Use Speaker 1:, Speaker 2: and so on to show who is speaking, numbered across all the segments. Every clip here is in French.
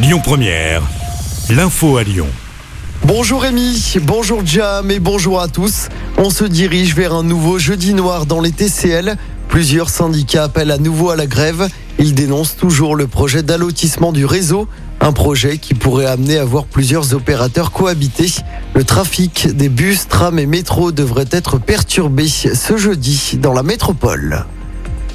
Speaker 1: Lyon Première, l'info à Lyon.
Speaker 2: Bonjour Rémi, bonjour Jam et bonjour à tous. On se dirige vers un nouveau jeudi noir dans les TCL. Plusieurs syndicats appellent à nouveau à la grève. Ils dénoncent toujours le projet d'allotissement du réseau, un projet qui pourrait amener à voir plusieurs opérateurs cohabiter. Le trafic des bus, trams et métros devrait être perturbé ce jeudi dans la métropole.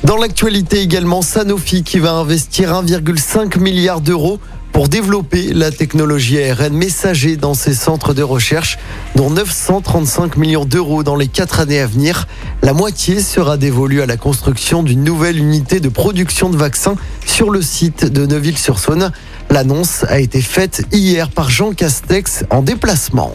Speaker 2: Dans l'actualité également, Sanofi qui va investir 1,5 milliard d'euros pour développer la technologie ARN messager dans ses centres de recherche, dont 935 millions d'euros dans les quatre années à venir. La moitié sera dévolue à la construction d'une nouvelle unité de production de vaccins sur le site de Neuville-sur-Saône. L'annonce a été faite hier par Jean Castex en déplacement.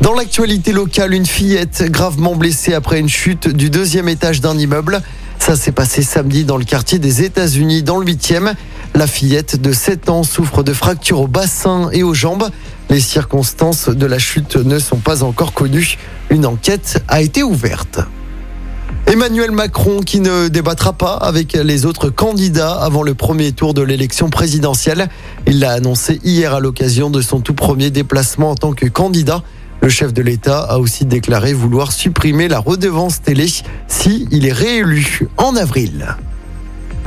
Speaker 2: Dans l'actualité locale, une fillette gravement blessée après une chute du deuxième étage d'un immeuble. Ça s'est passé samedi dans le quartier des États-Unis, dans le 8e. La fillette de 7 ans souffre de fractures au bassin et aux jambes. Les circonstances de la chute ne sont pas encore connues. Une enquête a été ouverte. Emmanuel Macron qui ne débattra pas avec les autres candidats avant le premier tour de l'élection présidentielle. Il l'a annoncé hier à l'occasion de son tout premier déplacement en tant que candidat. Le chef de l'État a aussi déclaré vouloir supprimer la redevance télé si il est réélu en avril.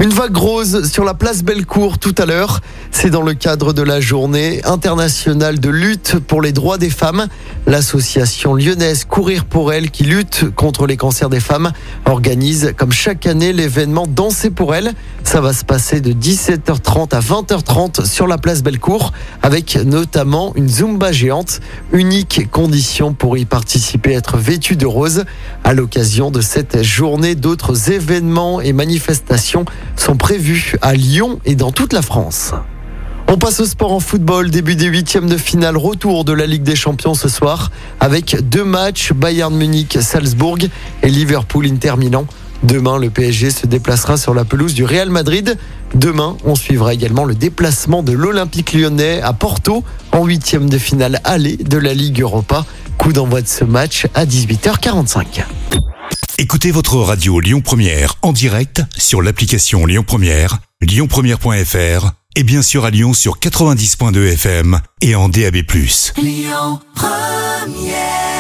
Speaker 2: Une vague rose sur la place Bellecour tout à l'heure. C'est dans le cadre de la journée internationale de lutte pour les droits des femmes. L'association lyonnaise Courir pour elle, qui lutte contre les cancers des femmes, organise comme chaque année l'événement Danser pour elle. Ça va se passer de 17h30 à 20h30 sur la place Bellecour, avec notamment une Zumba géante. Unique condition pour y participer, être vêtu de rose. À l'occasion de cette journée, d'autres événements et manifestations sont prévus à Lyon et dans toute la France. On passe au sport en football, début des huitièmes de finale, retour de la Ligue des Champions ce soir, avec deux matchs, Bayern Munich, Salzbourg et Liverpool Inter Milan. Demain, le PSG se déplacera sur la pelouse du Real Madrid. Demain, on suivra également le déplacement de l'Olympique lyonnais à Porto en huitième de finale aller de la Ligue Europa. Coup d'envoi de ce match à 18h45.
Speaker 1: Écoutez votre radio Lyon Première en direct sur l'application Lyon Première, lyonpremière.fr et bien sûr à Lyon sur 90.2 FM et en DAB+.
Speaker 3: Lyon Première